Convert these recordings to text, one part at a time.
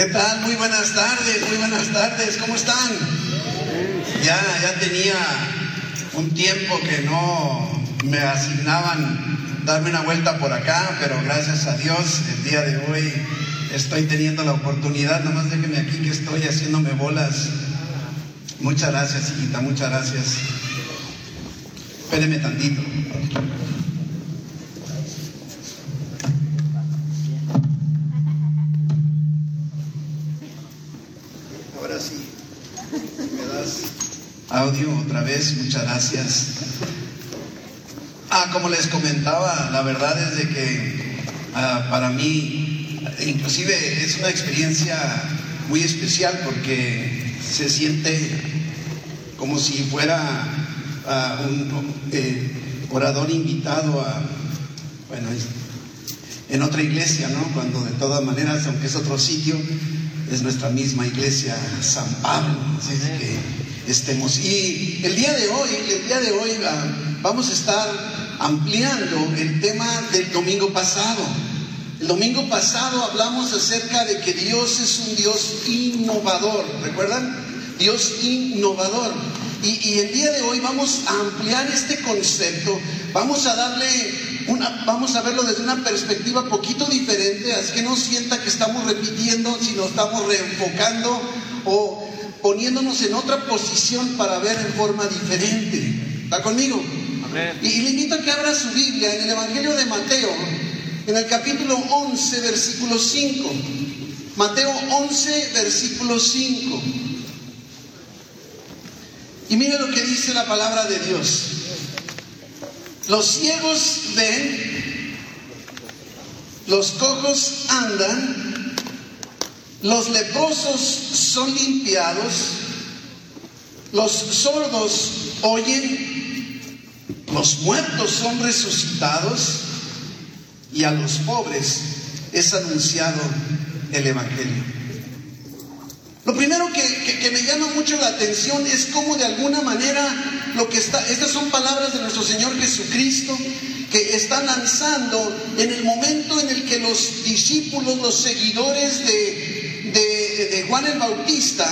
¿Qué tal? Muy buenas tardes, muy buenas tardes, ¿cómo están? Ya, ya tenía un tiempo que no me asignaban darme una vuelta por acá, pero gracias a Dios el día de hoy estoy teniendo la oportunidad, nomás déjenme aquí que estoy haciéndome bolas. Muchas gracias, hijita, muchas gracias. Espéreme tantito. Ahora sí, me das audio otra vez, muchas gracias. Ah, como les comentaba, la verdad es de que ah, para mí, inclusive es una experiencia muy especial porque se siente como si fuera ah, un eh, orador invitado a, bueno, en otra iglesia, ¿no? Cuando de todas maneras, aunque es otro sitio, es nuestra misma iglesia, San Pablo. Así es que estemos. Y el día de hoy, el día de hoy ah, vamos a estar ampliando el tema del domingo pasado. El domingo pasado hablamos acerca de que Dios es un Dios innovador, ¿recuerdan? Dios innovador. Y, y, el día de hoy vamos a ampliar este concepto, vamos a darle una, vamos a verlo desde una perspectiva poquito diferente, así que no sienta que estamos repitiendo, sino estamos reenfocando o poniéndonos en otra posición para ver en forma diferente. ¿Está conmigo? Amén. Y, y le invito a que abra su Biblia en el Evangelio de Mateo, en el capítulo 11, versículo 5. Mateo 11, versículo 5. Y mire lo que dice la palabra de Dios. Los ciegos ven, los cojos andan, los leprosos son limpiados, los sordos oyen, los muertos son resucitados y a los pobres es anunciado el Evangelio. Lo primero que, que, me llama mucho la atención es cómo de alguna manera lo que está, estas son palabras de nuestro Señor Jesucristo que están lanzando en el momento en el que los discípulos, los seguidores de, de, Juan el Bautista,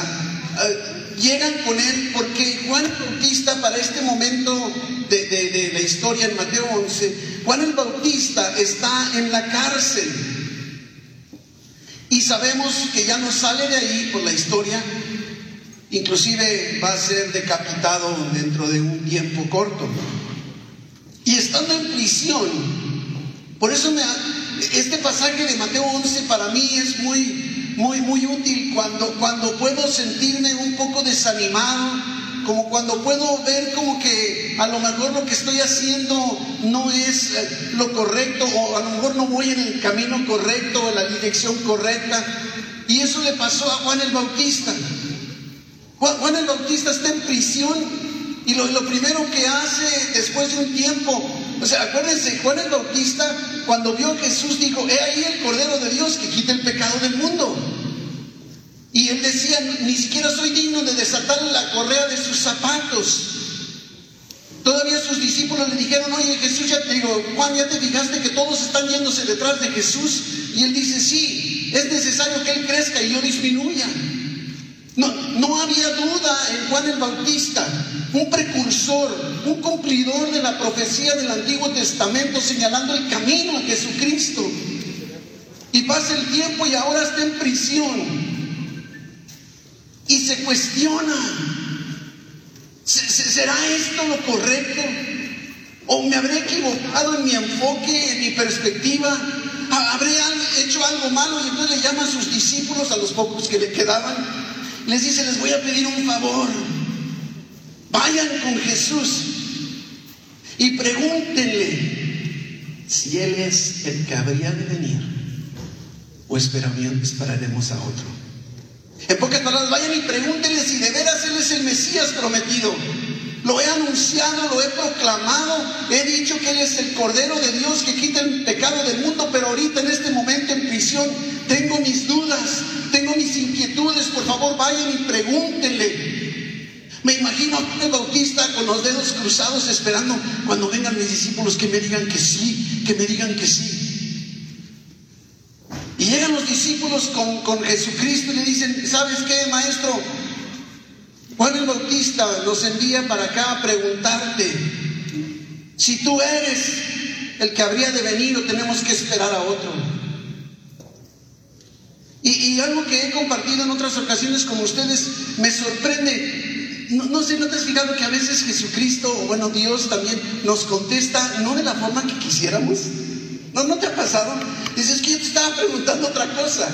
eh, llegan con él, porque Juan el Bautista para este momento de, de la historia en Mateo 11, Juan el Bautista está en la cárcel. Y sabemos que ya no sale de ahí por la historia, inclusive va a ser decapitado dentro de un tiempo corto. Y estando en prisión, por eso me, este pasaje de Mateo 11 para mí es muy, muy, muy útil cuando, cuando puedo sentirme un poco desanimado, como cuando puedo ver como que a lo mejor lo que estoy haciendo no es lo correcto o a lo mejor no voy en el camino correcto en la dirección correcta. Y eso le pasó a Juan el Bautista. Juan, Juan el Bautista está en prisión y lo, lo, primero que hace después de un tiempo, o sea, acuérdense, Juan el Bautista cuando vio a Jesús dijo, he ahí el Cordero de Dios que quita el pecado del mundo. Y él decía, ni siquiera soy digno de desatar la correa de sus zapatos. Todavía sus discípulos le dijeron, oye Jesús, ya te digo, Juan, ya te fijaste que todos están yéndose detrás de Jesús. Y él dice, sí, es necesario que él crezca y yo disminuya. No, no había duda en Juan el Bautista, un precursor, un cumplidor de la profecía del Antiguo Testamento señalando el camino a Jesucristo. Y pasa el tiempo y ahora está en prisión y se cuestiona, ¿será esto lo correcto? ¿O me habré equivocado en mi enfoque, en mi perspectiva? ¿Habré hecho algo malo? Y entonces le llama a sus discípulos, a los pocos que le quedaban, les dice, les voy a pedir un favor, vayan con Jesús y pregúntenle si Él es el que habría de venir o esperaremos a otro. En pocas palabras, vayan y pregúntenle si de veras Él es el Mesías prometido. Lo he anunciado, lo he proclamado, he dicho que Él es el Cordero de Dios que quita el pecado del mundo, pero ahorita en este momento en tengo mis dudas, tengo mis inquietudes, por favor vayan y pregúntenle. Me imagino a el Bautista con los dedos cruzados esperando cuando vengan mis discípulos que me digan que sí, que me digan que sí. Y llegan los discípulos discípulos con, con Jesucristo y le dicen, ¿sabes qué, maestro? Juan el Bautista nos envía para acá a preguntarte si tú eres el que habría de venir o tenemos que esperar a otro. Y, algo que he compartido en otras ocasiones con ustedes me sorprende. No, no, sé, ¿no te has fijado que a veces Jesucristo, o bueno, Dios también nos contesta no de la forma que quisiéramos? ¿No, ¿No te ha pasado? Dices que yo te estaba preguntando otra cosa.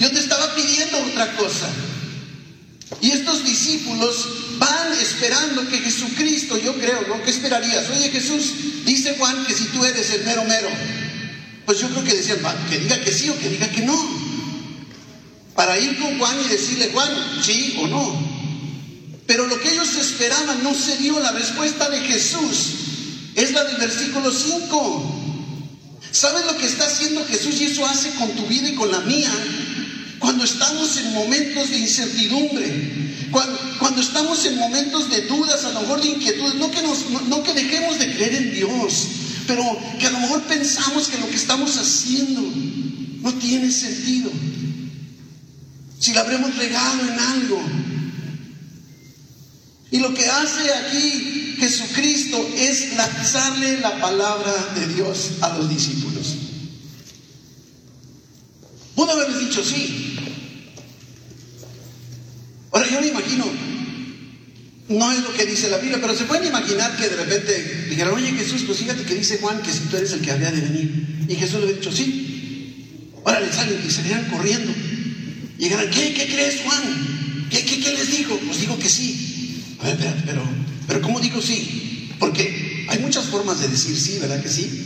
Yo te estaba pidiendo otra cosa. Y estos discípulos van esperando que Jesucristo, yo creo, ¿no? ¿Qué esperarías? Oye Jesús, dice Juan que si tú eres el mero mero, pues yo creo que decían, que diga que sí o que diga que no. Para ir con Juan y decirle, Juan, sí o no. Pero lo que ellos esperaban no se dio. La respuesta de Jesús es la del versículo 5. ¿Sabes lo que está haciendo Jesús y eso hace con tu vida y con la mía? Cuando estamos en momentos de incertidumbre, cuando, estamos en momentos de dudas, a lo mejor de inquietudes, no que, no que dejemos de creer en Dios, pero que a lo mejor pensamos que lo que estamos haciendo no tiene sentido. Si la habremos regado en algo. Y lo que hace aquí Jesucristo es lanzarle la palabra de Dios a los discípulos. Pudo haberles dicho sí. Ahora yo me imagino, no es lo que dice la Biblia, pero se pueden imaginar que de repente dijeran, oye Jesús, pues fíjate que dice Juan que si tú eres el que había de venir. Y Jesús le había dicho sí. Ahora le salen y salieran corriendo. Y dijeran, ¿qué, ¿qué crees Juan? ¿Qué, qué, qué les digo? Pues digo que sí. A ver, espérate, pero, pero ¿cómo digo sí? Porque hay muchas formas de decir sí, ¿verdad que sí?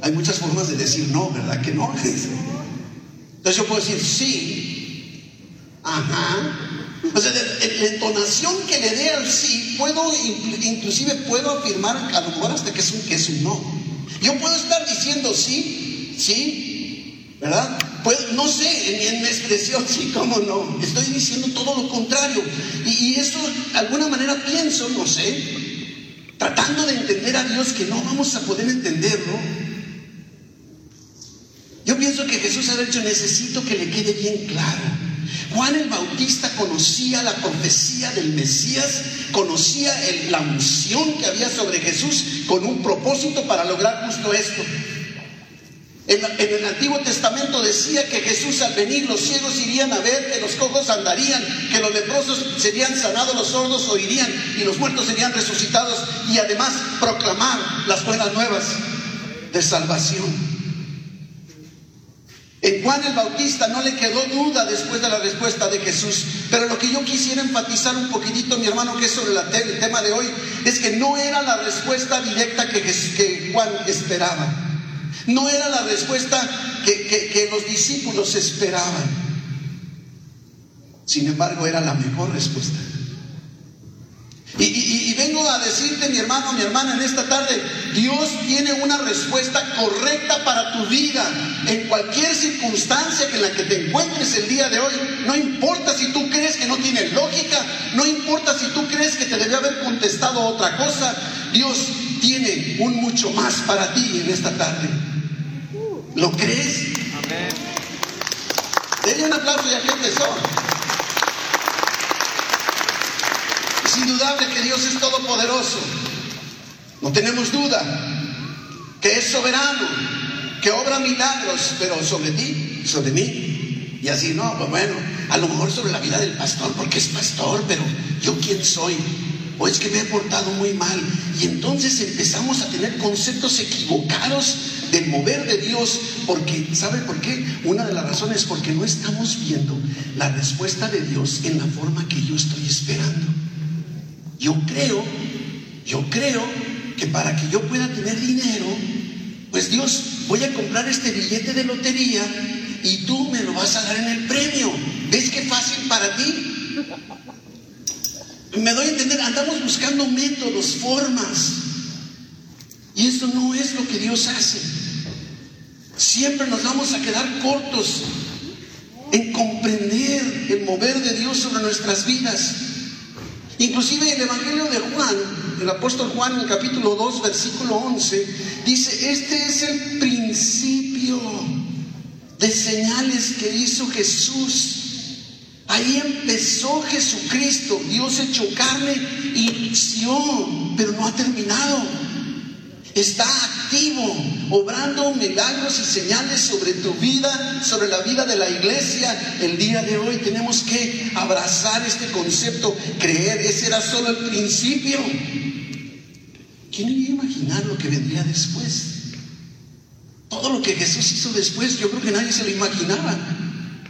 Hay muchas formas de decir no, ¿verdad que no? Entonces yo puedo decir sí, ajá. O sea, la entonación que le dé al sí, puedo, inclusive puedo afirmar a lo mejor hasta que es un, que es un no. Yo puedo estar diciendo sí, sí, ¿verdad? Pues, no sé, en, mi expresión sí, cómo no. Estoy diciendo todo lo contrario. Y, eso, de alguna manera pienso, no sé, tratando de entender a Dios que no vamos a poder entenderlo, yo pienso que Jesús ha dicho, necesito que le quede bien claro. Juan el Bautista conocía la profecía del Mesías, conocía la unción que había sobre Jesús con un propósito para lograr justo esto. En, el Antiguo Testamento decía que Jesús al venir los ciegos irían a ver, que los cojos andarían, que los leprosos serían sanados, los sordos oirían y los muertos serían resucitados y además proclamar las buenas nuevas de salvación. En Juan el Bautista no le quedó duda después de la respuesta de Jesús. Pero lo que yo quisiera enfatizar un poquitito, mi hermano, que es sobre el tema de hoy, es que no era la respuesta directa que, Juan esperaba. No era la respuesta que, que los discípulos esperaban. Sin embargo, era la mejor respuesta. Y, vengo a decirte, mi hermano, mi hermana, en esta tarde, Dios tiene una respuesta correcta para tu vida. En cualquier circunstancia en la que te encuentres el día de hoy, no importa si tú crees que no tiene lógica, no importa si tú crees que te debe haber contestado otra cosa, Dios tiene un mucho más para ti en esta tarde. ¿Lo crees? Amén. Denle un aplauso ya que empezó. indudable que Dios es todopoderoso. No tenemos duda que es soberano, que obra milagros, pero sobre ti, sobre mí. Y así, no, pues bueno, a lo mejor sobre la vida del pastor, porque es pastor, pero yo quién soy. O es que me he portado muy mal. Y entonces empezamos a tener conceptos equivocados del mover de Dios, porque, ¿sabe por qué? Una de las razones es porque no estamos viendo la respuesta de Dios en la forma que yo estoy esperando. Yo creo, yo creo que para que yo pueda tener dinero, pues Dios, voy a comprar este billete de lotería y tú me lo vas a dar en el premio. ¿Ves qué fácil para ti? Me doy a entender, andamos buscando métodos, formas. Y eso no es lo que Dios hace. Siempre nos vamos a quedar cortos en comprender el mover de Dios sobre nuestras vidas. Inclusive el Evangelio de Juan, el apóstol Juan en capítulo 2, versículo 11, dice, este es el principio de señales que hizo Jesús. Ahí empezó Jesucristo, Dios hecho carne, inició, pero no ha terminado. Está activo, obrando milagros y señales sobre tu vida, sobre la vida de la iglesia. El día de hoy tenemos que abrazar este concepto, creer, ese era solo el principio. ¿Quién iba a imaginar lo que vendría después? Todo lo que Jesús hizo después, yo creo que nadie se lo imaginaba.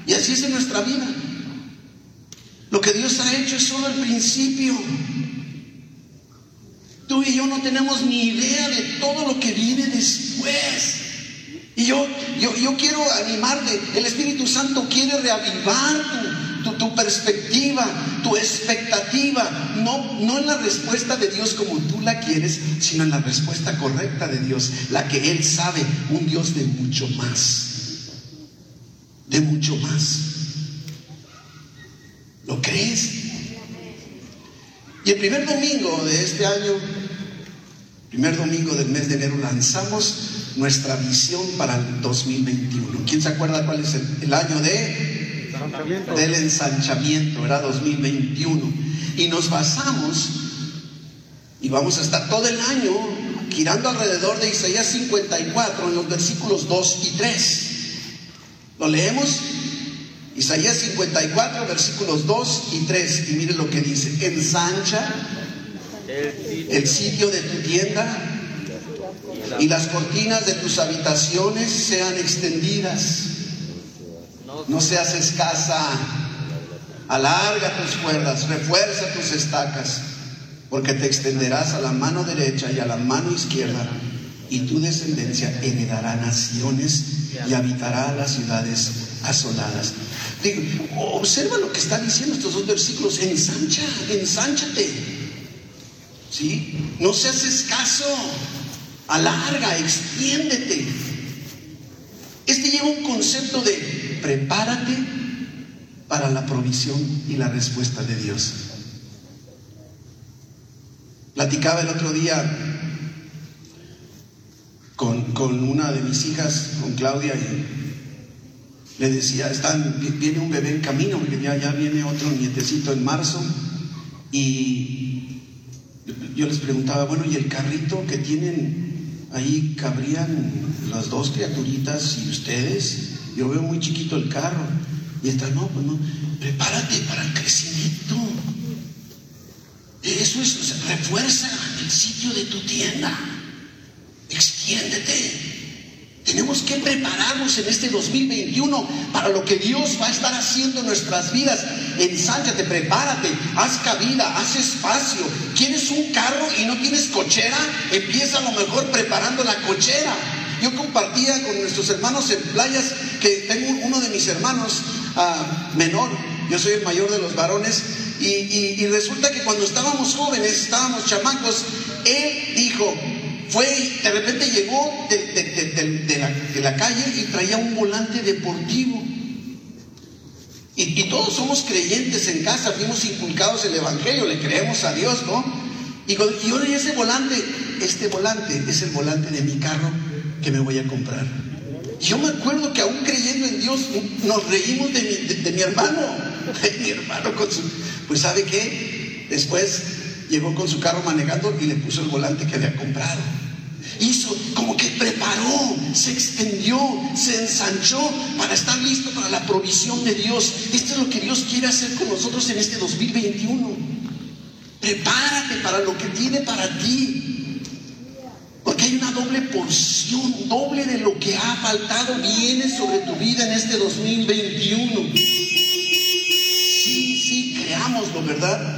Y así es en nuestra vida. Lo que Dios ha hecho es solo el principio. Tú y yo no tenemos ni idea de todo lo que viene después. Y yo, yo, yo quiero animarte. El Espíritu Santo quiere reavivar tu, tu, perspectiva, tu expectativa. No, no en la respuesta de Dios como tú la quieres, sino en la respuesta correcta de Dios, la que Él sabe, un Dios de mucho más. De mucho más. ¿Lo crees? Y el primer domingo de este año, primer domingo del mes de enero, lanzamos nuestra visión para el 2021. ¿Quién se acuerda cuál es el, año de? Del ensanchamiento, era 2021. Y nos basamos, y vamos a estar todo el año girando alrededor de Isaías 54 en los versículos 2 y 3. ¿Lo leemos? Isaías 54, versículos 2 y 3. Y mire lo que dice. Ensancha el sitio de tu tienda y las cortinas de tus habitaciones sean extendidas. No seas escasa. Alarga tus cuerdas, refuerza tus estacas, porque te extenderás a la mano derecha y a la mano izquierda, y tu descendencia heredará naciones y habitará las ciudades asoladas. Digo, observa lo que están diciendo estos dos versículos. Ensancha, ensánchate. ¿Sí? No seas escaso. Alarga, extiéndete. Este lleva un concepto de prepárate para la provisión y la respuesta de Dios. Platicaba el otro día con, con una de mis hijas, con Claudia, y le decía, están, viene un bebé en camino, ya, ya viene otro nietecito en marzo. Y yo les preguntaba, bueno, ¿y el carrito que tienen ahí cabrían las dos criaturitas y ustedes? Yo veo muy chiquito el carro. Y está, no, pues no, prepárate para el crecimiento. Eso es, refuerza el sitio de tu tienda. Extiéndete. Tenemos que prepararnos en este 2021 para lo que Dios va a estar haciendo en nuestras vidas. Ensánchate, prepárate, haz cabida, haz espacio. ¿Quieres un carro y no tienes cochera? Empieza a lo mejor preparando la cochera. Yo compartía con nuestros hermanos en playas que tengo uno de mis hermanos uh, menor, yo soy el mayor de los varones, y, y resulta que cuando estábamos jóvenes, estábamos chamacos, él dijo, fue de repente llegó de, la, calle y traía un volante deportivo. Y, todos somos creyentes en casa, fuimos inculcados el Evangelio, le creemos a Dios, ¿no? Y, y ahora ese volante, este volante es el volante de mi carro que me voy a comprar. Yo me acuerdo que aún creyendo en Dios nos reímos de mi, de mi hermano, de mi hermano con su... Pues ¿sabe qué? Después llegó con su carro manejando y le puso el volante que había comprado. Hizo como que preparó, se extendió, se ensanchó para estar listo para la provisión de Dios. Esto es lo que Dios quiere hacer con nosotros en este 2021. Prepárate para lo que tiene para ti. Porque hay una doble porción, doble de lo que ha faltado viene sobre tu vida en este 2021. Sí, sí, creámoslo, ¿verdad?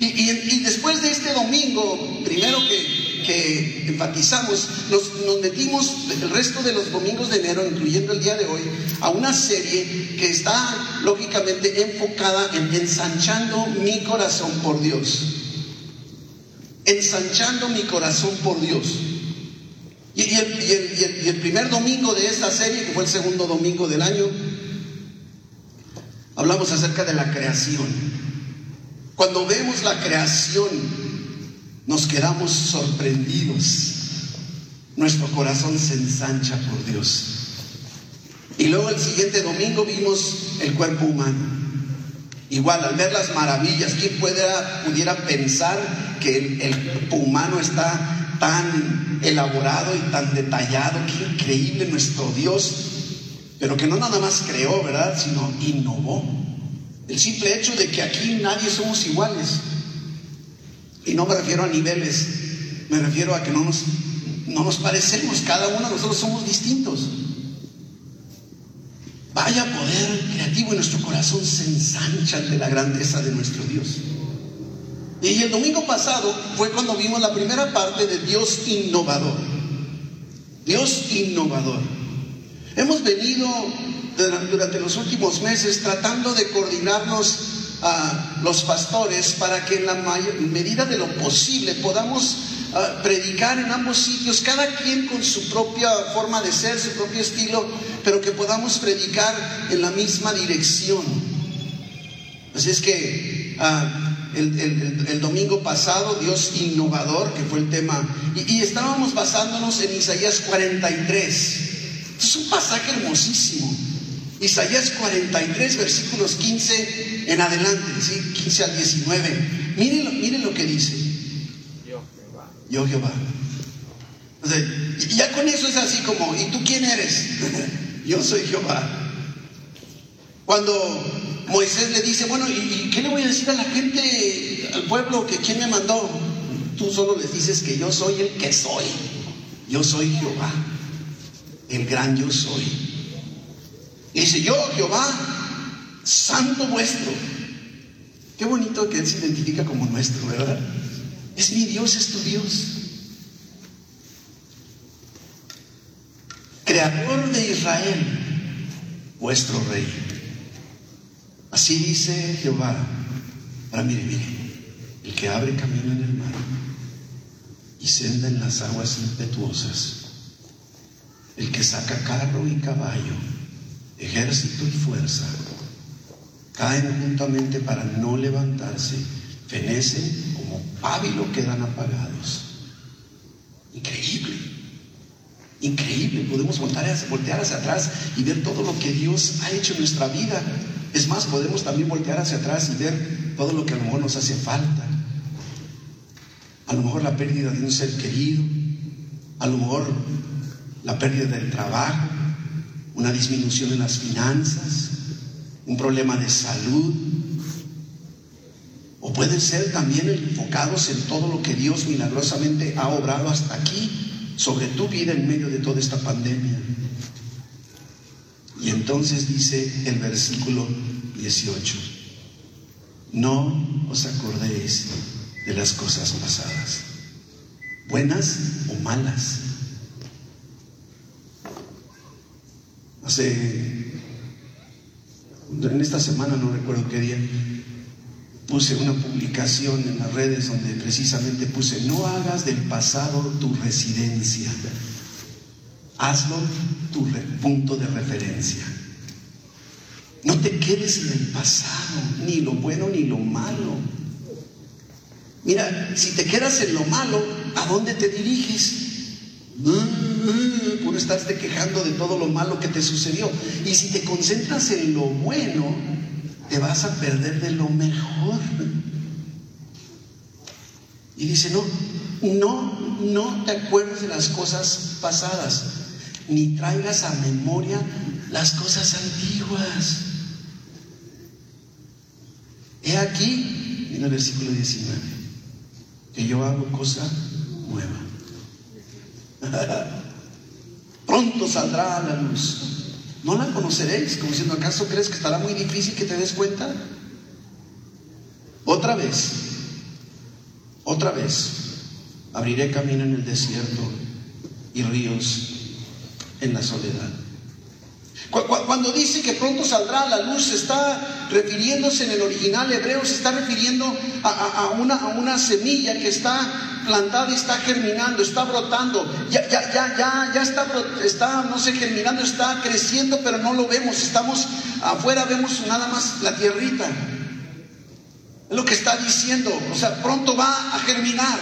Y, después de este domingo, primero que, enfatizamos, nos, metimos el resto de los domingos de enero, incluyendo el día de hoy, a una serie que está lógicamente enfocada en ensanchando mi corazón por Dios. Ensanchando mi corazón por Dios. Y el primer domingo de esta serie, que fue el segundo domingo del año, hablamos acerca de la creación. Cuando vemos la creación, nos quedamos sorprendidos. Nuestro corazón se ensancha por Dios. Y luego el siguiente domingo vimos el cuerpo humano. Igual, al ver las maravillas, ¿quién pudiera, pudiera pensar que el, el cuerpo humano está tan elaborado y tan detallado? Qué increíble nuestro Dios. Pero que no nada más creó, ¿verdad? Sino innovó. El simple hecho de que aquí nadie somos iguales. Y no me refiero a niveles, me refiero a que no nos, no nos parecemos, cada uno de nosotros somos distintos. Vaya poder creativo en nuestro corazón se ensancha ante la grandeza de nuestro Dios. Y el domingo pasado fue cuando vimos la primera parte de Dios innovador. Dios innovador. Hemos venido durante los últimos meses tratando de coordinarnos a los pastores para que en la medida de lo posible podamos ah, predicar en ambos sitios, cada quien con su propia forma de ser, su propio estilo, pero que podamos predicar en la misma dirección. Así es que ah, el, domingo pasado, Dios innovador, que fue el tema, y estábamos basándonos en Isaías 43. Es un pasaje hermosísimo. Isaías 43, versículos 15 en adelante, ¿sí? 15 al 19. Miren, miren lo que dice. Yo Jehová. Yo Jehová. y ya con eso es así como, ¿y tú quién eres? Yo soy Jehová. Cuando Moisés le dice, bueno, ¿y qué le voy a decir a la gente, al pueblo, que quién me mandó? Tú solo les dices que yo soy el que soy. Yo soy Jehová, el gran yo soy. Y dice, yo, Jehová, santo vuestro. Qué bonito que Él se identifica como nuestro, ¿verdad? Es mi Dios, es tu Dios. Creador de Israel, vuestro rey. Así dice Jehová. Ahora mire, mire, el que abre camino en el mar y senda en las aguas impetuosas, el que saca carro y caballo ejército y fuerza, caen juntamente para no levantarse, fenecen como pábilo quedan apagados. Increíble, increíble. Podemos voltear hacia, voltear hacia atrás y ver todo lo que Dios ha hecho en nuestra vida. Es más, podemos también voltear hacia atrás y ver todo lo que a lo mejor nos hace falta. A lo mejor la pérdida de un ser querido, a lo mejor la pérdida del trabajo, una disminución en las finanzas, un problema de salud, o pueden ser también enfocados en todo lo que Dios milagrosamente ha obrado hasta aquí sobre tu vida en medio de toda esta pandemia. Y entonces dice el versículo 18, no os acordéis de las cosas pasadas, buenas o malas Hace, en esta semana, no recuerdo qué día, puse una publicación en las redes donde precisamente puse, no hagas del pasado tu residencia, hazlo tu punto de referencia. No te quedes en el pasado, ni lo bueno ni lo malo. Mira, si te quedas en lo malo, ¿a dónde te diriges? Por estarte quejando de todo lo malo que te sucedió. Y si te concentras en lo bueno, te vas a perder de lo mejor. Y dice, no, no, no te acuerdes de las cosas pasadas, ni traigas a memoria las cosas antiguas. He aquí, en el versículo 19, que yo hago cosa nueva. Pronto saldrá a la luz. ¿No la conoceréis? Como diciendo, ¿acaso crees que estará muy difícil que te des cuenta? Otra vez, otra vez, abriré camino en el desierto y ríos en la soledad. Cuando dice que pronto saldrá a la luz, está refiriéndose en el original hebreo, se está refiriendo a, una, a una semilla que está plantada y está germinando, está brotando, ya, ya, ya, ya, ya está, está, no sé, germinando, está creciendo, pero no lo vemos, estamos afuera, vemos nada más la tierrita. Es lo que está diciendo, o sea, pronto va a germinar.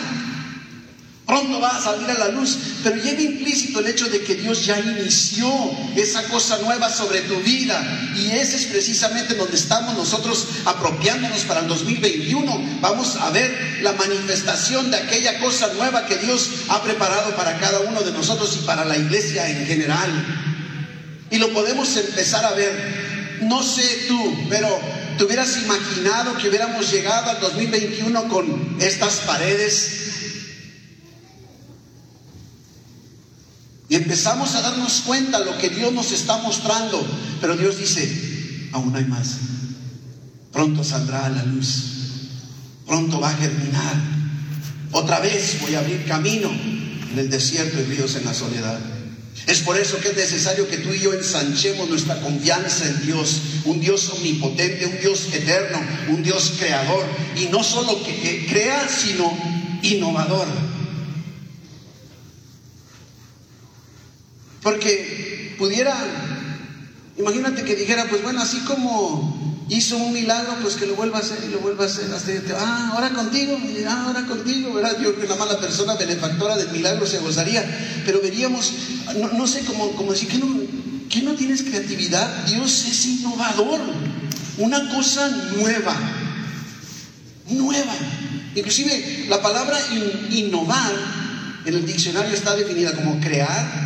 Pronto va a salir a la luz, pero lleva implícito el hecho de que Dios ya inició esa cosa nueva sobre tu vida. Y ese es precisamente donde estamos nosotros apropiándonos para el 2021. Vamos a ver la manifestación de aquella cosa nueva que Dios ha preparado para cada uno de nosotros y para la iglesia en general. Y lo podemos empezar a ver. No sé tú, pero ¿te hubieras imaginado que hubiéramos llegado al 2021 con estas paredes? Y empezamos a darnos cuenta lo que Dios nos está mostrando. Pero Dios dice, aún hay más. Pronto saldrá a la luz. Pronto va a germinar. Otra vez voy a abrir camino en el desierto y ríos en la soledad. Es por eso que es necesario que tú y yo ensanchemos nuestra confianza en Dios, un Dios omnipotente, un Dios eterno, un Dios creador, y no solo que, crea, sino innovador. Porque pudiera, imagínate que dijera, pues bueno, así como hizo un milagro, pues que lo vuelva a hacer y lo vuelva a hacer. Ah, ahora contigo, ah, ahora contigo, ¿verdad? Yo creo que la mala persona benefactora del milagro se gozaría, pero veríamos, no, sé, cómo como decir que no, que no tienes creatividad, Dios es innovador, una cosa nueva, nueva. Inclusive la palabra innovar en el diccionario está definida como crear,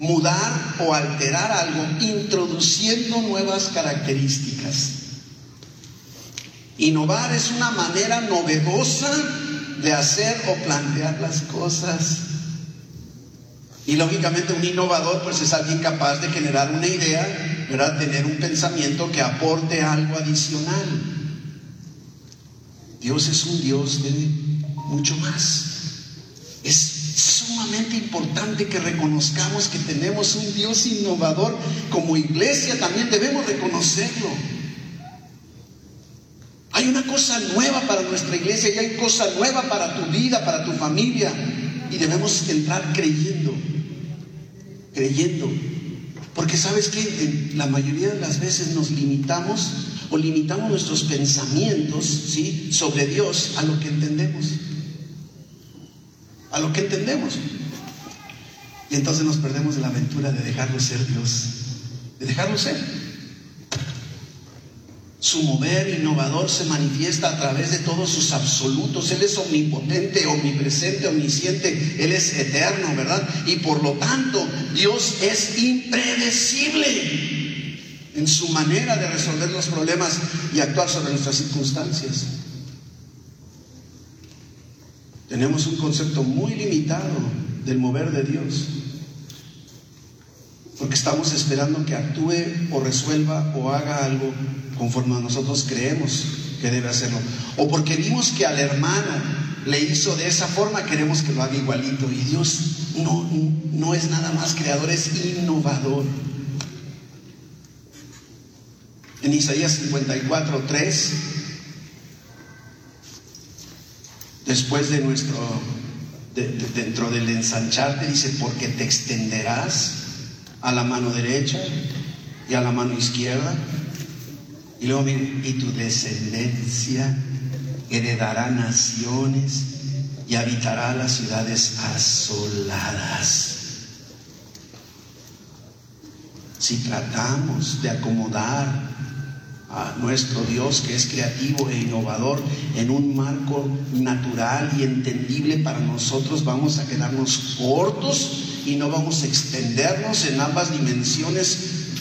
mudar o alterar algo introduciendo nuevas características. Innovar es una manera novedosa de hacer o plantear las cosas. Y lógicamente un innovador pues es alguien capaz de generar una idea, ¿verdad? Tener un pensamiento que aporte algo adicional. Dios es un Dios de mucho más. Es sumamente importante que reconozcamos que tenemos un Dios innovador. Como iglesia también debemos reconocerlo. Hay una cosa nueva para nuestra iglesia y hay cosa nueva para tu vida, para tu familia. Y debemos entrar creyendo, creyendo. Porque sabes que la mayoría de las veces nos limitamos o limitamos nuestros pensamientos ¿sí? sobre Dios a lo que entendemos a lo que entendemos. Y entonces nos perdemos de la aventura de dejarlo ser Dios, de dejarlo ser. Su mover innovador se manifiesta a través de todos sus absolutos. Él es omnipotente, omnipresente, omnisciente. Él es eterno, ¿verdad? Y por lo tanto, Dios es impredecible en su manera de resolver los problemas y actuar sobre nuestras circunstancias. Tenemos un concepto muy limitado del mover de Dios. Porque estamos esperando que actúe o resuelva o haga algo conforme a nosotros creemos que debe hacerlo. O porque vimos que al hermano le hizo de esa forma, queremos que lo haga igualito. Y Dios no, no es nada más creador, es innovador. En Isaías 54, 3 después de nuestro, dentro del ensancharte, dice, porque te extenderás a la mano derecha y a la mano izquierda. Y luego y tu descendencia heredará naciones y habitará las ciudades asoladas. Si tratamos de acomodar a nuestro Dios que es creativo e innovador en un marco natural y entendible para nosotros, vamos a quedarnos cortos y no vamos a extendernos en ambas dimensiones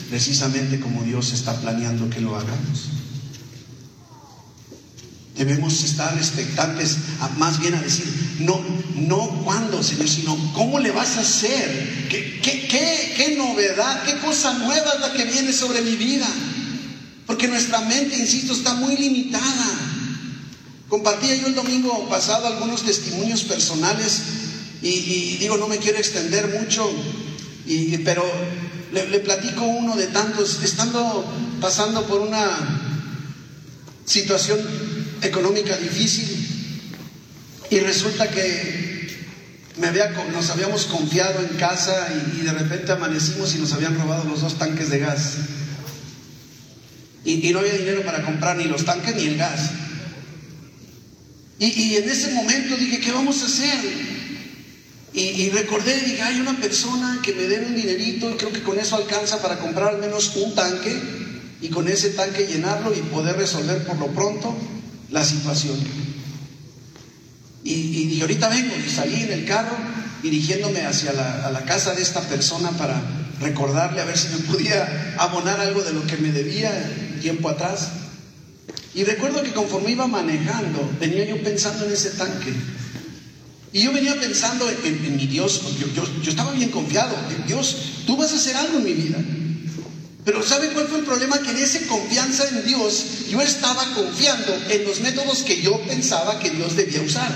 precisamente como Dios está planeando que lo hagamos. Debemos estar expectantes, más bien a decir, no, no cuándo, Señor, sino cómo le vas a hacer, qué, qué, qué, qué novedad, qué cosa nueva es la que viene sobre mi vida. Porque nuestra mente, insisto, está muy limitada. Compartía yo el domingo pasado algunos testimonios personales y, digo, no me quiero extender mucho, pero le, platico uno de tantos, estando pasando por una situación económica difícil y resulta que me había, nos habíamos confiado en casa y de repente amanecimos y nos habían robado los dos tanques de gas. Y, no había dinero para comprar ni los tanques ni el gas. Y, en ese momento dije, ¿qué vamos a hacer? Y, recordé, dije, hay una persona que me dé un dinerito y creo que con eso alcanza para comprar al menos un tanque y con ese tanque llenarlo y poder resolver por lo pronto la situación. Y, y dije, ahorita vengo y salí en el carro dirigiéndome hacia la casa de esta persona para recordarle a ver si me podía abonar algo de lo que me debía tiempo atrás. Y recuerdo que conforme iba manejando, venía yo pensando en ese tanque. Y yo venía pensando en, mi Dios, porque yo, yo, estaba bien confiado, en Dios, tú vas a hacer algo en mi vida. Pero ¿sabe cuál fue el problema? Que en esa confianza en Dios yo estaba confiando en los métodos que yo pensaba que Dios debía usar.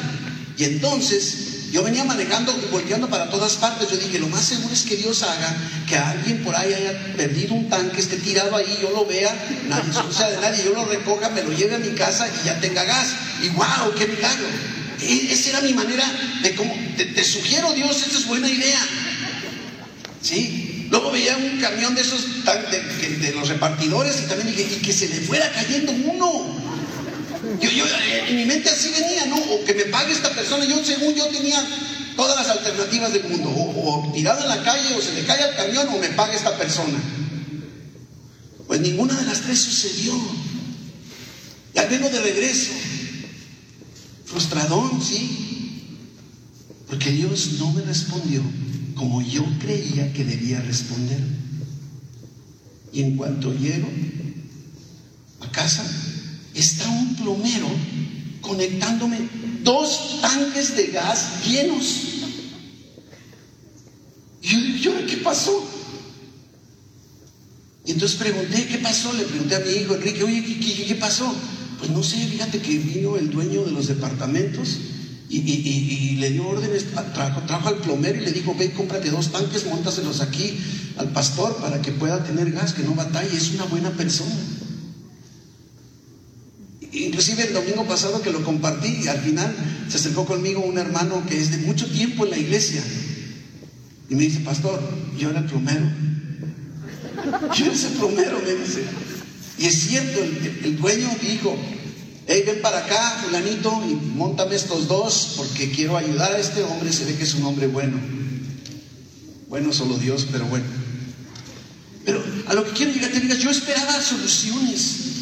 Y entonces yo venía manejando volteando para todas partes. Yo dije, lo más seguro es que Dios haga que alguien por ahí haya perdido un tanque, esté tirado ahí, yo lo vea, nadie se de nadie, yo lo recoja, me lo lleve a mi casa y ya tenga gas. Y wow, qué milagro. E, esa era mi manera de cómo, te, sugiero Dios, esa es buena idea. ¿Sí? Luego veía un camión de esos de, los repartidores y también dije, y que se le fuera cayendo uno. Yo, yo, en mi mente así venía, ¿no? O que me pague esta persona. Yo, según yo, tenía todas las alternativas del mundo. O, o tirado en la calle, o se le cae al camión, o me pague esta persona. Pues ninguna de las tres sucedió. Ya vengo de regreso. Frustradón, sí. Porque Dios no me respondió como yo creía que debía responder. Y en cuanto llego a casa, está un plomero conectándome dos tanques de gas llenos. Y yo ¿qué pasó? Y entonces pregunté, ¿qué pasó? Le pregunté a mi hijo Enrique, oye, qué pasó? Pues no sé, fíjate que vino el dueño de los departamentos y, le dio órdenes, trajo, al plomero y le dijo, ve, cómprate dos tanques, montaselos aquí al pastor para que pueda tener gas, que no batalle, es una buena persona. Inclusive el domingo pasado que lo compartí, al final se acercó conmigo un hermano que es de mucho tiempo en la iglesia y me dice, pastor, yo era plomero. Yo era ese plomero, me dice. Y es cierto, el, dueño dijo, hey, ven para acá, fulanito, y montame estos dos, porque quiero ayudar a este hombre, se ve que es un hombre bueno. Bueno, solo Dios, pero bueno. Pero a lo que quiero llegar, te digas, yo esperaba soluciones.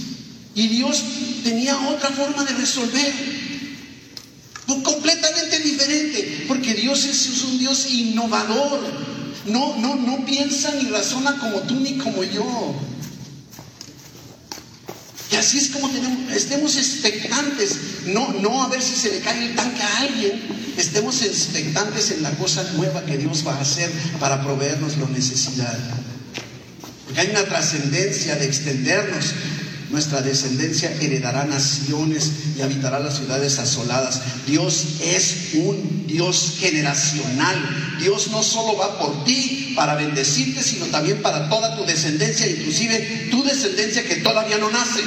Y Dios tenía otra forma de resolver. Completamente diferente. Porque Dios es un Dios innovador. No, no, no piensa ni razona como tú ni como yo. Y así es como tenemos, estemos expectantes, no, no a ver si se le cae el tanque a alguien, estemos expectantes en la cosa nueva que Dios va a hacer para proveernos la necesidad. Porque hay una trascendencia de extendernos. Nuestra descendencia heredará naciones y habitará las ciudades asoladas. Dios es un Dios generacional. Dios no solo va por ti para bendecirte, sino también para toda tu descendencia, inclusive tu descendencia que todavía no nace.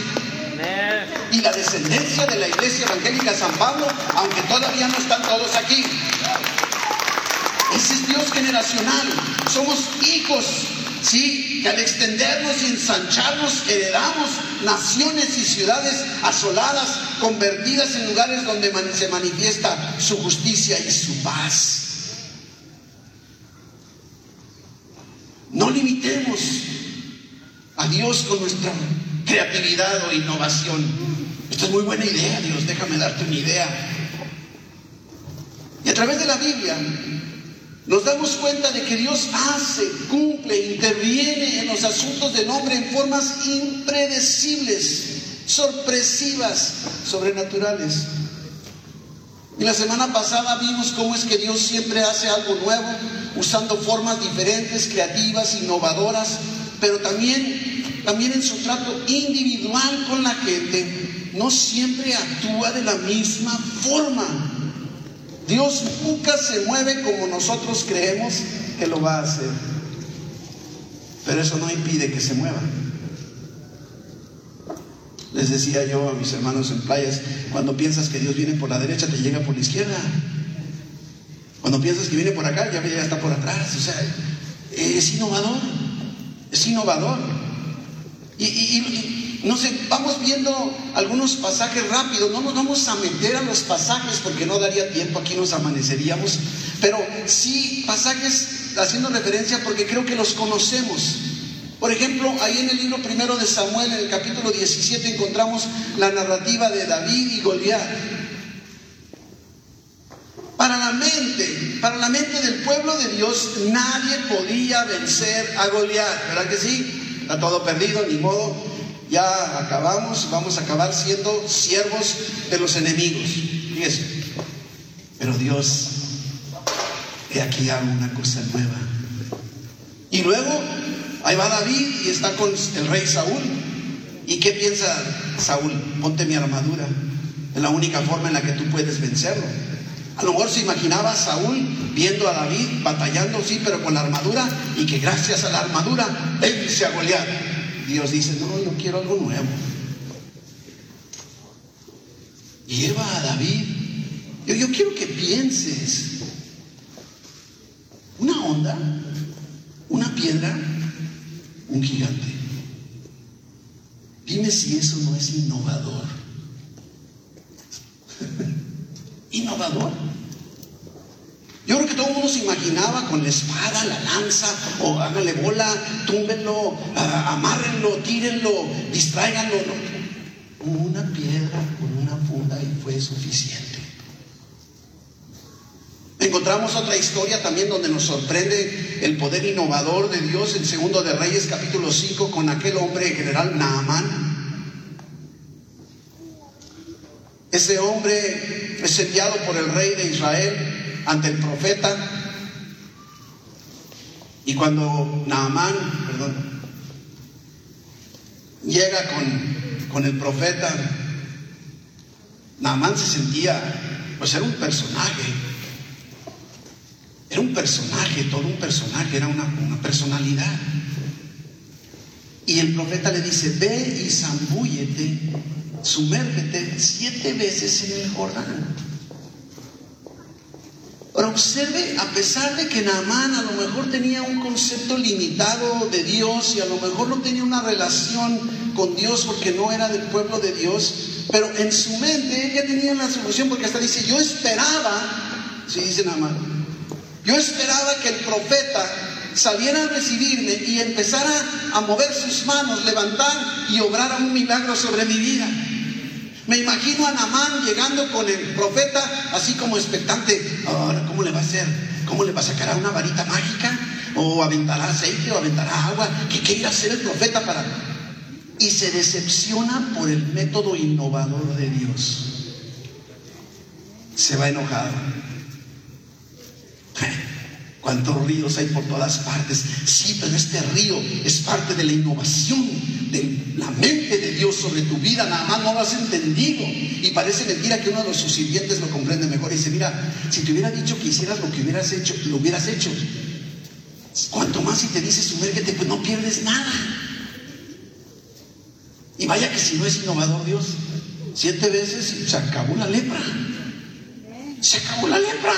Y la descendencia de la Iglesia Evangélica San Pablo, aunque todavía no están todos aquí. Ese es Dios generacional. Somos hijos Sí, que al extendernos y ensancharnos heredamos naciones y ciudades asoladas, convertidas en lugares donde se manifiesta su justicia y su paz. No limitemos a Dios con nuestra creatividad o innovación. Esta es muy buena idea, Dios, déjame darte una idea. Y a través de la Biblia nos damos cuenta de que Dios hace, cumple, interviene en los asuntos del hombre en formas impredecibles, sorpresivas, sobrenaturales. Y la semana pasada vimos cómo es que Dios siempre hace algo nuevo, usando formas diferentes, creativas, innovadoras, pero también, también en su trato individual con la gente, no siempre actúa de la misma forma. Dios nunca se mueve como nosotros creemos que lo va a hacer. Pero eso no impide que se mueva. Les decía yo a mis hermanos en playas, cuando piensas que Dios viene por la derecha, te llega por la izquierda. Cuando piensas que viene por acá, ya, ya está por atrás. O sea, es innovador. Es innovador. y no sé, vamos viendo algunos pasajes rápidos, no nos vamos a meter a los pasajes porque no daría tiempo, aquí nos amaneceríamos, pero sí pasajes haciendo referencia porque creo que los conocemos. Por ejemplo, ahí en el libro primero de Samuel, en el capítulo 17, encontramos la narrativa de David y Goliat. Para la mente, para la mente del pueblo de Dios, nadie podía vencer a Goliat, ¿verdad que sí? Está todo perdido, ni modo. Ya acabamos, vamos a acabar siendo siervos de los enemigos. Pero Dios, he aquí hago una cosa nueva. Y luego, ahí va David y está con el rey Saúl. ¿Y qué piensa Saúl? Ponte mi armadura. Es la única forma en la que tú puedes vencerlo. A lo mejor se imaginaba Saúl viendo a David batallando, sí, pero con la armadura y que gracias a la armadura se a Goliat. Dios dice, no, yo quiero algo nuevo. Lleva a David. Yo, yo quiero que pienses. Una onda, una piedra, un gigante. Dime si eso no es innovador. innovador. Imaginaba con la espada, la lanza, o háganle bola, túmbenlo, amárrenlo, tírenlo, distráiganlo. Una piedra con una funda y fue suficiente. Encontramos otra historia también donde nos sorprende el poder innovador de Dios en Segundo de Reyes capítulo 5 con aquel hombre general Naamán Ese hombre es enviado por el rey de Israel ante el profeta. Y cuando Naamán, llega con, con el profeta, Naamán se sentía, pues era un personaje, era un personaje, todo un personaje, era una, una personalidad. Y el profeta le dice, ve y zambúyete sumérgete siete veces en el Jordán. Ahora observe, a pesar de que Naamán a lo mejor tenía un concepto limitado de Dios y a lo mejor no tenía una relación con Dios porque no era del pueblo de Dios, pero en su mente ella tenía la solución porque hasta dice, yo esperaba, si dice Naamán, yo esperaba que el profeta saliera a recibirme y empezara a mover sus manos, levantar y obrar un milagro sobre mi vida. Me imagino a Namán llegando con el profeta así como expectante. Ahora, ¿cómo le va a hacer? ¿Cómo le va a sacar a una varita mágica? ¿O aventará aceite o aventará agua? ¿Qué quiere hacer el profeta para...? Y se decepciona por el método innovador de Dios. Se va enojado. ¿Cuántos ríos hay por todas partes? Sí, pero este río es parte de la innovación de la mente de Dios sobre tu vida. Nada más no lo has entendido. Y parece mentira que uno de sus sirvientes lo comprende mejor. Y dice, mira, si te hubiera dicho que hicieras lo que hubieras hecho, lo hubieras hecho. Cuanto más si te dice sumérgete, pues no pierdes nada. Y vaya que si no es innovador Dios, siete veces se acabó la lepra. Se acabó la lepra.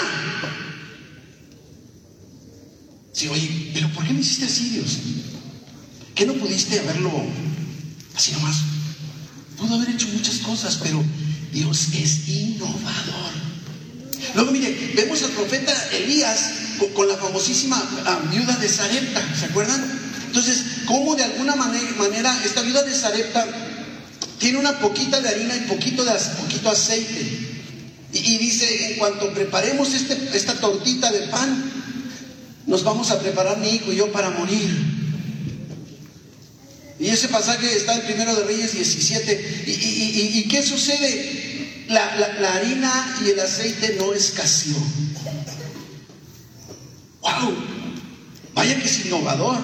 Sí, oye, pero ¿por qué me hiciste así, Dios? ¿Qué no pudiste haberlo así nomás? Pudo haber hecho muchas cosas, pero Dios es innovador. Luego, mire, vemos al profeta Elías con, la famosísima ah, viuda de Sarepta, ¿se acuerdan? Entonces, ¿cómo de alguna manera, esta viuda de Sarepta tiene una poquita de harina y poquito, de, poquito aceite? Y, y dice, en cuanto preparemos este, esta tortita de pan, nos vamos a preparar mi hijo y yo para morir. Y ese pasaje está en Primero de Reyes 17. ¿Y, qué sucede? La, harina y el aceite no escaseó. ¡Wow! Vaya que es innovador.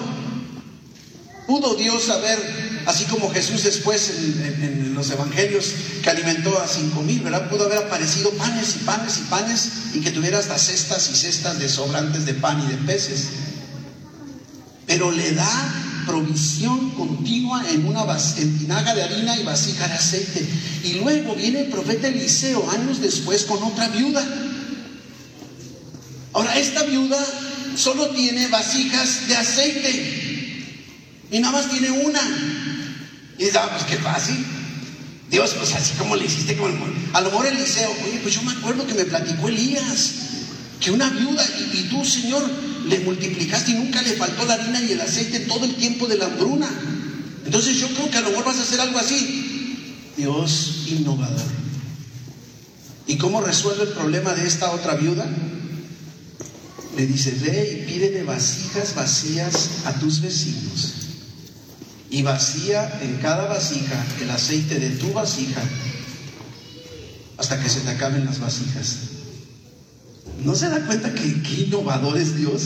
¿Pudo Dios haber, así como Jesús después en, los evangelios que alimentó a cinco mil, ¿verdad? Pudo haber aparecido panes y panes y panes y que tuviera hasta cestas y cestas de sobrantes de pan y de peces. Pero le da provisión continua en una en de harina y vasija de aceite. Y luego viene el profeta Eliseo años después con otra viuda. Ahora, esta viuda solo tiene vasijas de aceite y nada más tiene una. Y dice, ah, pues qué fácil. Dios, pues así como le hiciste, como a lo mejor Eliseo, oye, pues yo me acuerdo que me platicó Elías. que una viuda y, y tú, Señor, le multiplicaste y nunca le faltó la harina y el aceite todo el tiempo de la hambruna. Entonces yo creo que a lo mejor vas a hacer algo así. Dios innovador. ¿Y cómo resuelve el problema de esta otra viuda? Le dice, ve y pídele vasijas vacías a tus vecinos. Y vacía en cada vasija el aceite de tu vasija hasta que se te acaben las vasijas. ¿No se da cuenta que qué innovador es Dios?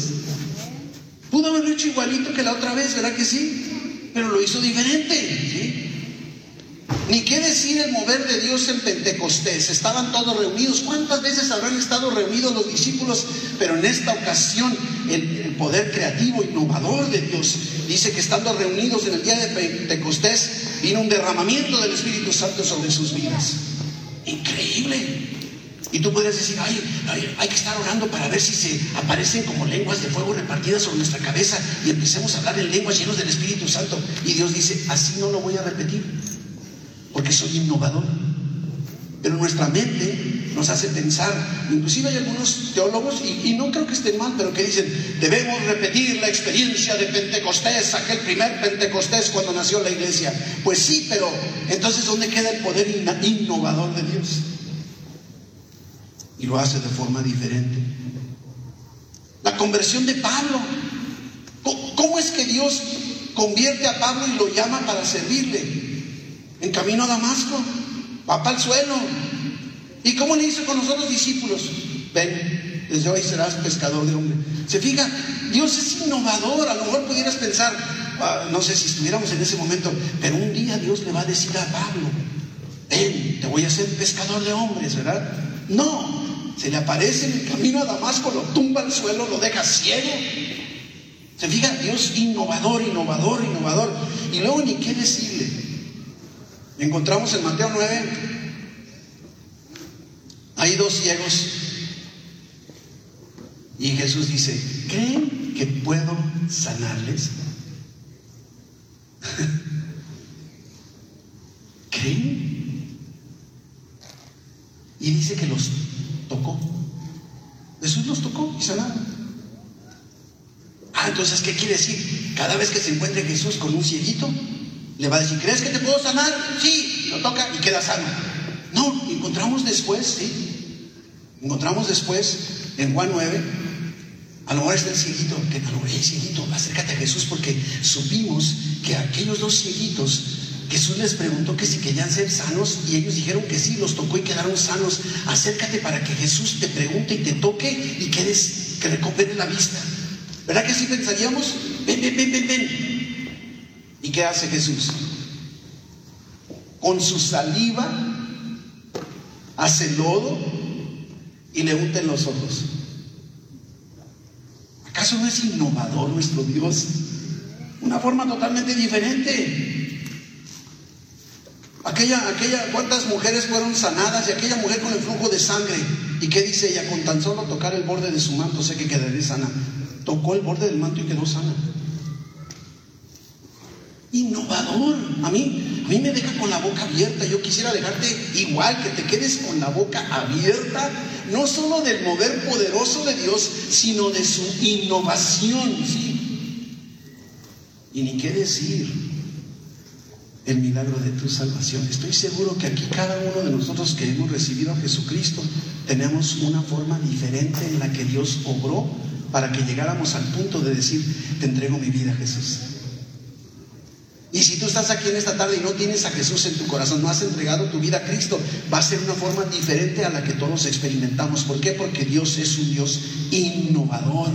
Pudo haberlo hecho igualito que la otra vez, ¿verdad que sí? Pero lo hizo diferente, ¿sí? Ni qué decir el mover de Dios en Pentecostés. Estaban todos reunidos. ¿Cuántas veces habrán estado reunidos los discípulos? Pero en esta ocasión el, poder creativo, innovador de Dios dice que estando reunidos en el día de Pentecostés vino un derramamiento del Espíritu Santo sobre sus vidas. Increíble. Y tú puedes decir, ay, ay, hay que estar orando para ver si se aparecen como lenguas de fuego repartidas sobre nuestra cabeza y empecemos a hablar en lenguas llenos del Espíritu Santo. Y Dios dice, así no lo voy a repetir, porque soy innovador. Pero nuestra mente nos hace pensar, inclusive hay algunos teólogos, y, no creo que estén mal, pero que dicen, debemos repetir la experiencia de Pentecostés, aquel primer Pentecostés cuando nació la iglesia. Pues sí, pero entonces ¿dónde queda el poder innovador de Dios? y lo hace de forma diferente. La conversión de Pablo. ¿Cómo es que Dios convierte a Pablo y lo llama para servirle? En camino a Damasco, va para el suelo. ¿Y cómo le hizo con los otros discípulos? Ven, desde hoy serás pescador de hombre. Se fija, Dios es innovador. A lo mejor pudieras pensar, uh, no sé si estuviéramos en ese momento, pero un día Dios le va a decir a Pablo, ven, te voy a hacer pescador de hombres, ¿verdad? No, se le aparece en el camino a Damasco, lo tumba al suelo, lo deja ciego. Se fija, Dios innovador, innovador, innovador. Y luego ni qué decirle. Encontramos en Mateo 9, hay dos ciegos. Y Jesús dice, ¿creen que puedo sanarles? ¿Creen? Y dice que los tocó. Jesús los tocó y sanaron. Ah, entonces, ¿qué quiere decir? Cada vez que se encuentre Jesús con un cieguito, le va a decir, ¿crees que te puedo sanar? Sí, lo toca y queda sano. No, encontramos después, sí. Encontramos después en Juan 9, a lo mejor está el cieguito, que a lo mejor, cieguito, acércate a Jesús porque supimos que aquellos dos cieguitos Jesús les preguntó que si querían ser sanos y ellos dijeron que sí, los tocó y quedaron sanos. Acércate para que Jesús te pregunte y te toque y quedes, que recupere la vista. ¿Verdad que así pensaríamos? Ven, ven, ven, ven, ven. ¿Y qué hace Jesús? Con su saliva hace lodo y le unta en los ojos. ¿Acaso no es innovador nuestro Dios? Una forma totalmente diferente. Aquella, aquella, ¿cuántas mujeres fueron sanadas? Y aquella mujer con el flujo de sangre. ¿Y qué dice ella? Con tan solo tocar el borde de su manto sé que quedaré sana. Tocó el borde del manto y quedó sana. Innovador. A mí, a mí me deja con la boca abierta. Yo quisiera dejarte igual, que te quedes con la boca abierta, no solo del mover poderoso de Dios, sino de su innovación. Y ni qué decir el milagro de tu salvación. Estoy seguro que aquí cada uno de nosotros que hemos recibido a Jesucristo tenemos una forma diferente en la que Dios obró para que llegáramos al punto de decir, te entrego mi vida Jesús. Y si tú estás aquí en esta tarde y no tienes a Jesús en tu corazón, no has entregado tu vida a Cristo, va a ser una forma diferente a la que todos experimentamos. ¿Por qué? Porque Dios es un Dios innovador.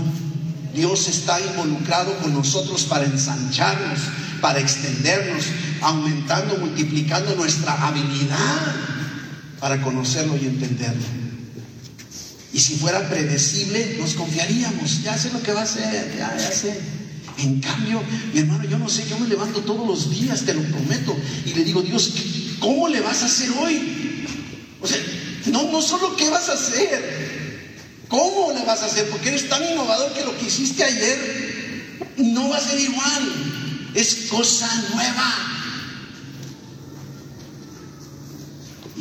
Dios está involucrado con nosotros para ensancharnos, para extendernos, aumentando, multiplicando nuestra habilidad para conocerlo y entenderlo. Y si fuera predecible, nos confiaríamos, ya sé lo que va a hacer, ya, ya sé. En cambio, mi hermano, yo no sé, yo me levanto todos los días, te lo prometo, y le digo, Dios, ¿cómo le vas a hacer hoy? O sea, no, no solo qué vas a hacer, ¿cómo le vas a hacer? Porque eres tan innovador que lo que hiciste ayer no va a ser igual, es cosa nueva.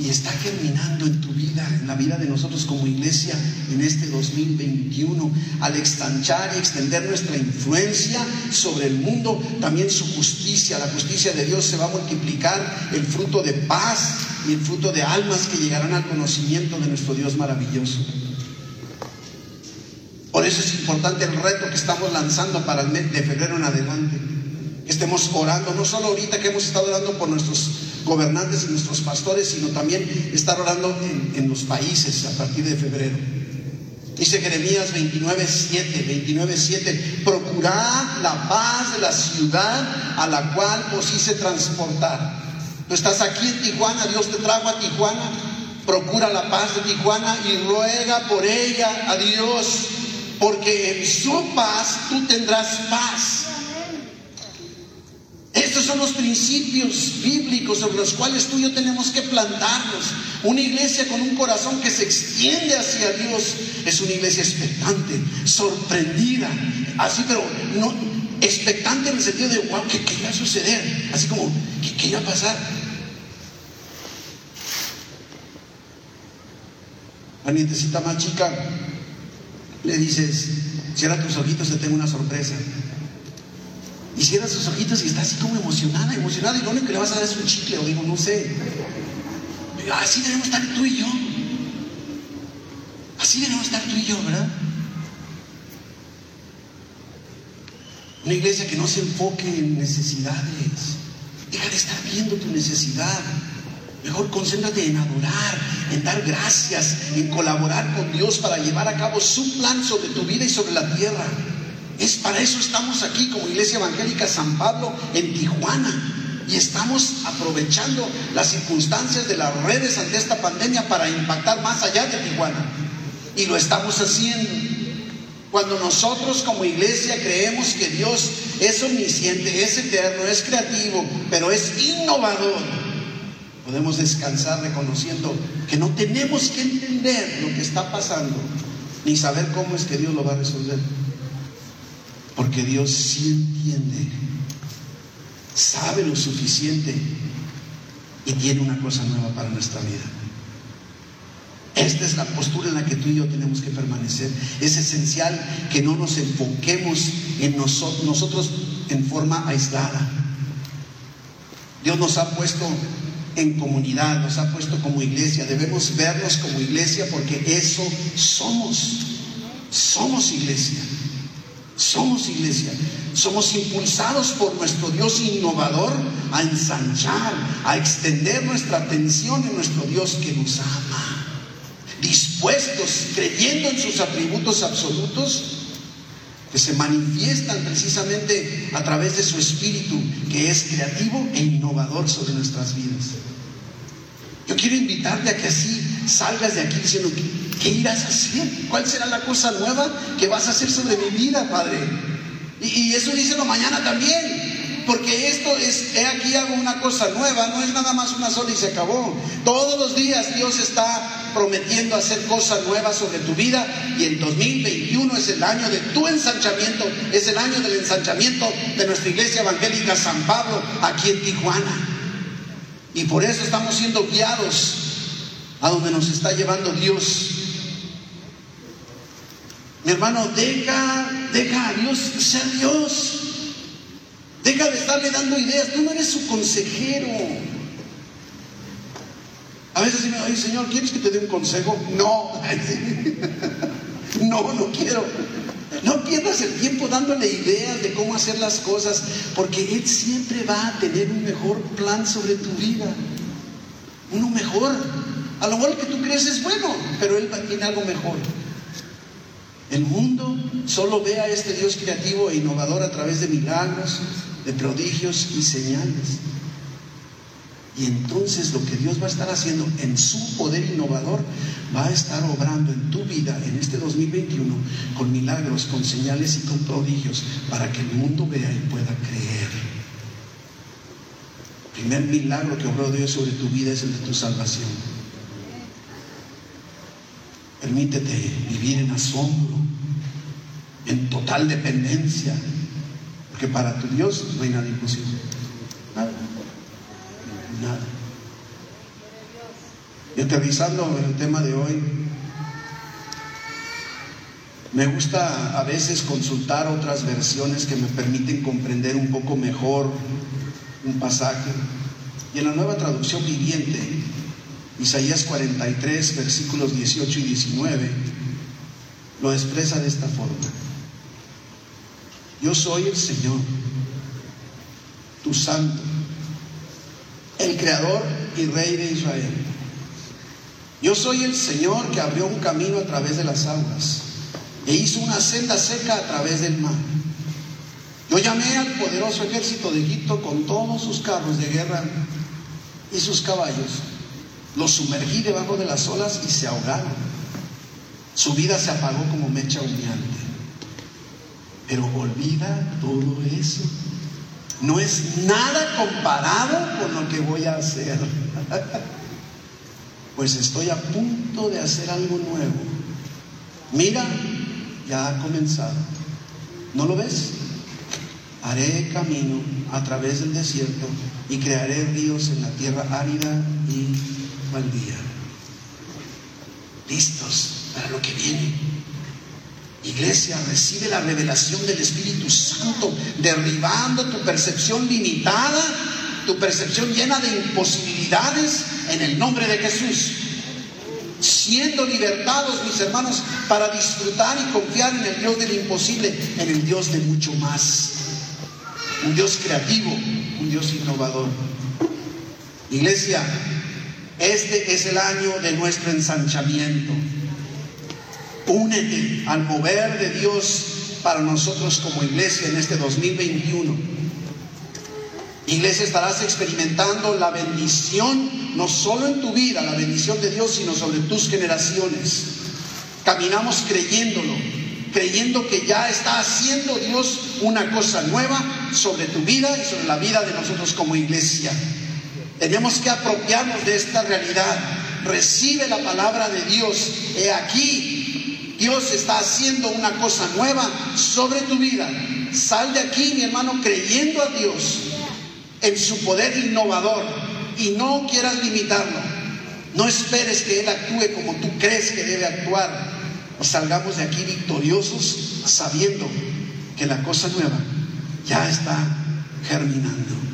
Y está germinando en tu vida, en la vida de nosotros como iglesia en este 2021. Al extanchar y extender nuestra influencia sobre el mundo, también su justicia, la justicia de Dios se va a multiplicar, el fruto de paz y el fruto de almas que llegarán al conocimiento de nuestro Dios maravilloso. Por eso es importante el reto que estamos lanzando para el mes de febrero en adelante. Que estemos orando, no solo ahorita que hemos estado orando por nuestros gobernantes y nuestros pastores, sino también estar orando en, los países a partir de febrero. Dice Jeremías 29, 7, 29, 7, procurad la paz de la ciudad a la cual os hice transportar. Tú estás aquí en Tijuana, Dios te trajo a Tijuana, procura la paz de Tijuana y ruega por ella a Dios, porque en su paz tú tendrás paz. Estos son los principios bíblicos sobre los cuales tú y yo tenemos que plantarnos. Una iglesia con un corazón que se extiende hacia Dios es una iglesia expectante, sorprendida, así, pero no expectante en el sentido de, wow, ¿qué, qué va a suceder? Así como, ¿qué, qué a pasar? La nietecita más chica le dices, cierra tus ojitos, te tengo una sorpresa. Y cierra sus ojitos y está así como emocionada, emocionada, y lo único que le vas a dar es un chicle, o digo, no sé. Así debemos estar tú y yo. Así debemos estar tú y yo, ¿verdad? Una iglesia que no se enfoque en necesidades. Deja de estar viendo tu necesidad. Mejor concéntrate en adorar, en dar gracias, en colaborar con Dios para llevar a cabo su plan sobre tu vida y sobre la tierra. Es para eso estamos aquí como Iglesia Evangélica San Pablo en Tijuana. Y estamos aprovechando las circunstancias de las redes ante esta pandemia para impactar más allá de Tijuana. Y lo estamos haciendo. Cuando nosotros como iglesia creemos que Dios es omnisciente, es eterno, es creativo, pero es innovador, podemos descansar reconociendo que no tenemos que entender lo que está pasando, ni saber cómo es que Dios lo va a resolver. Porque Dios sí entiende, sabe lo suficiente y tiene una cosa nueva para nuestra vida. Esta es la postura en la que tú y yo tenemos que permanecer. Es esencial que no nos enfoquemos en nosotros, en forma aislada. Dios nos ha puesto en comunidad, nos ha puesto como iglesia. Debemos vernos como iglesia porque eso somos. Somos iglesia. Somos iglesia. Somos impulsados por nuestro Dios innovador a ensanchar, a extender nuestra atención en nuestro Dios que nos ama. Dispuestos, creyendo en sus atributos absolutos, que se manifiestan precisamente a través de su espíritu, que es creativo e innovador sobre nuestras vidas. Yo quiero invitarte a que así salgas de aquí diciendo, ¿qué irás a hacer? ¿Cuál será la cosa nueva que vas a hacer sobre mi vida, Padre? Y, eso díselo mañana también, porque esto es, he aquí hago una cosa nueva, no es nada más una sola y se acabó. Todos los días Dios está prometiendo hacer cosas nuevas sobre tu vida y el 2021 es el año de tu ensanchamiento, es el año del ensanchamiento de nuestra iglesia evangélica San Pablo aquí en Tijuana. Y por eso estamos siendo guiados a donde nos está llevando Dios. Mi hermano, deja, deja a Dios ser Dios. Deja de estarle dando ideas. Tú no eres su consejero. A veces me oye, Señor, ¿quieres que te dé un consejo? No. no, no quiero. No pierdas el tiempo dándole ideas de cómo hacer las cosas, porque Él siempre va a tener un mejor plan sobre tu vida. Uno mejor. A lo mejor que tú crees es bueno, pero Él tiene algo mejor. El mundo solo ve a este Dios creativo e innovador a través de milagros, de prodigios y señales. Y entonces lo que Dios va a estar haciendo en su poder innovador va a estar obrando en tu vida en este 2021 con milagros, con señales y con prodigios para que el mundo vea y pueda creer. El primer milagro que obró Dios sobre tu vida es el de tu salvación. Permítete vivir en asombro, en total dependencia, porque para tu Dios no hay nada imposible. Nada. Nada. Y aterrizando el tema de hoy, me gusta a veces consultar otras versiones que me permiten comprender un poco mejor un pasaje. Y en la nueva traducción viviente, Isaías 43, versículos 18 y 19, lo expresa de esta forma. Yo soy el Señor, tu santo, el creador y rey de Israel. Yo soy el Señor que abrió un camino a través de las aguas e hizo una senda seca a través del mar. Yo llamé al poderoso ejército de Egipto con todos sus carros de guerra y sus caballos. Los sumergí debajo de las olas y se ahogaron. Su vida se apagó como mecha humeante. Pero olvida todo eso. No es nada comparado con lo que voy a hacer. pues estoy a punto de hacer algo nuevo. Mira, ya ha comenzado. ¿No lo ves? Haré camino a través del desierto y crearé ríos en la tierra árida y baldía. Listos para lo que viene. Iglesia, recibe la revelación del Espíritu Santo, derribando tu percepción limitada, tu percepción llena de imposibilidades en el nombre de Jesús siendo libertados, mis hermanos, para disfrutar y confiar en el Dios del imposible, en el Dios de mucho más. Un Dios creativo, un Dios innovador. Iglesia, este es el año de nuestro ensanchamiento. Únete al mover de Dios para nosotros como iglesia en este 2021 Iglesia, estarás experimentando la bendición, no solo en tu vida, la bendición de Dios, sino sobre tus generaciones. Caminamos creyéndolo, creyendo que ya está haciendo Dios una cosa nueva sobre tu vida y sobre la vida de nosotros como iglesia. Tenemos que apropiarnos de esta realidad. Recibe la palabra de Dios. He aquí, Dios está haciendo una cosa nueva sobre tu vida. Sal de aquí, mi hermano, creyendo a Dios en su poder innovador y no quieras limitarlo. No esperes que Él actúe como tú crees que debe actuar. O salgamos de aquí victoriosos sabiendo que la cosa nueva ya está germinando.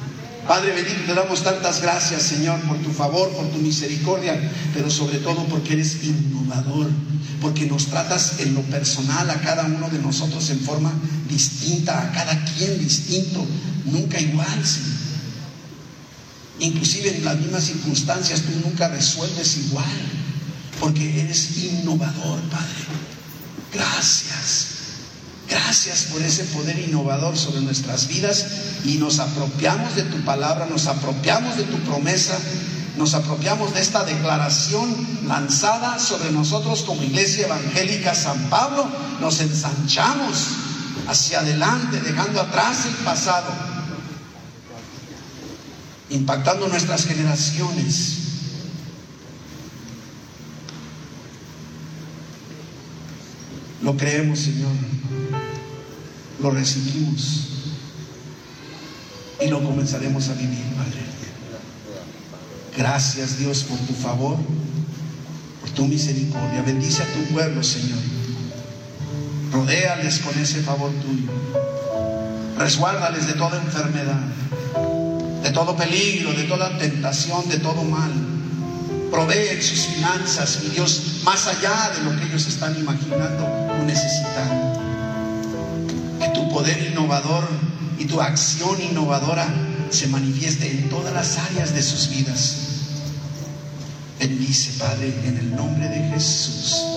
Padre bendito, te damos tantas gracias, Señor, por tu favor, por tu misericordia, pero sobre todo porque eres innovador, porque nos tratas en lo personal a cada uno de nosotros en forma distinta, a cada quien distinto, nunca igual, Señor. Inclusive en las mismas circunstancias tú nunca resuelves igual, porque eres innovador, Padre. Gracias. Gracias por ese poder innovador sobre nuestras vidas y nos apropiamos de tu palabra, nos apropiamos de tu promesa, nos apropiamos de esta declaración lanzada sobre nosotros como Iglesia Evangélica San Pablo, nos ensanchamos hacia adelante, dejando atrás el pasado impactando nuestras generaciones. Lo creemos, Señor. Lo recibimos. Y lo comenzaremos a vivir, Padre. Gracias, Dios, por tu favor, por tu misericordia. Bendice a tu pueblo, Señor. Rodéales con ese favor tuyo. Resguárdales de toda enfermedad de todo peligro, de toda tentación, de todo mal. Provee sus finanzas, mi Dios, más allá de lo que ellos están imaginando o necesitando. Poder innovador y tu acción innovadora se manifieste en todas las áreas de sus vidas. Bendice, Padre, en el nombre de Jesús.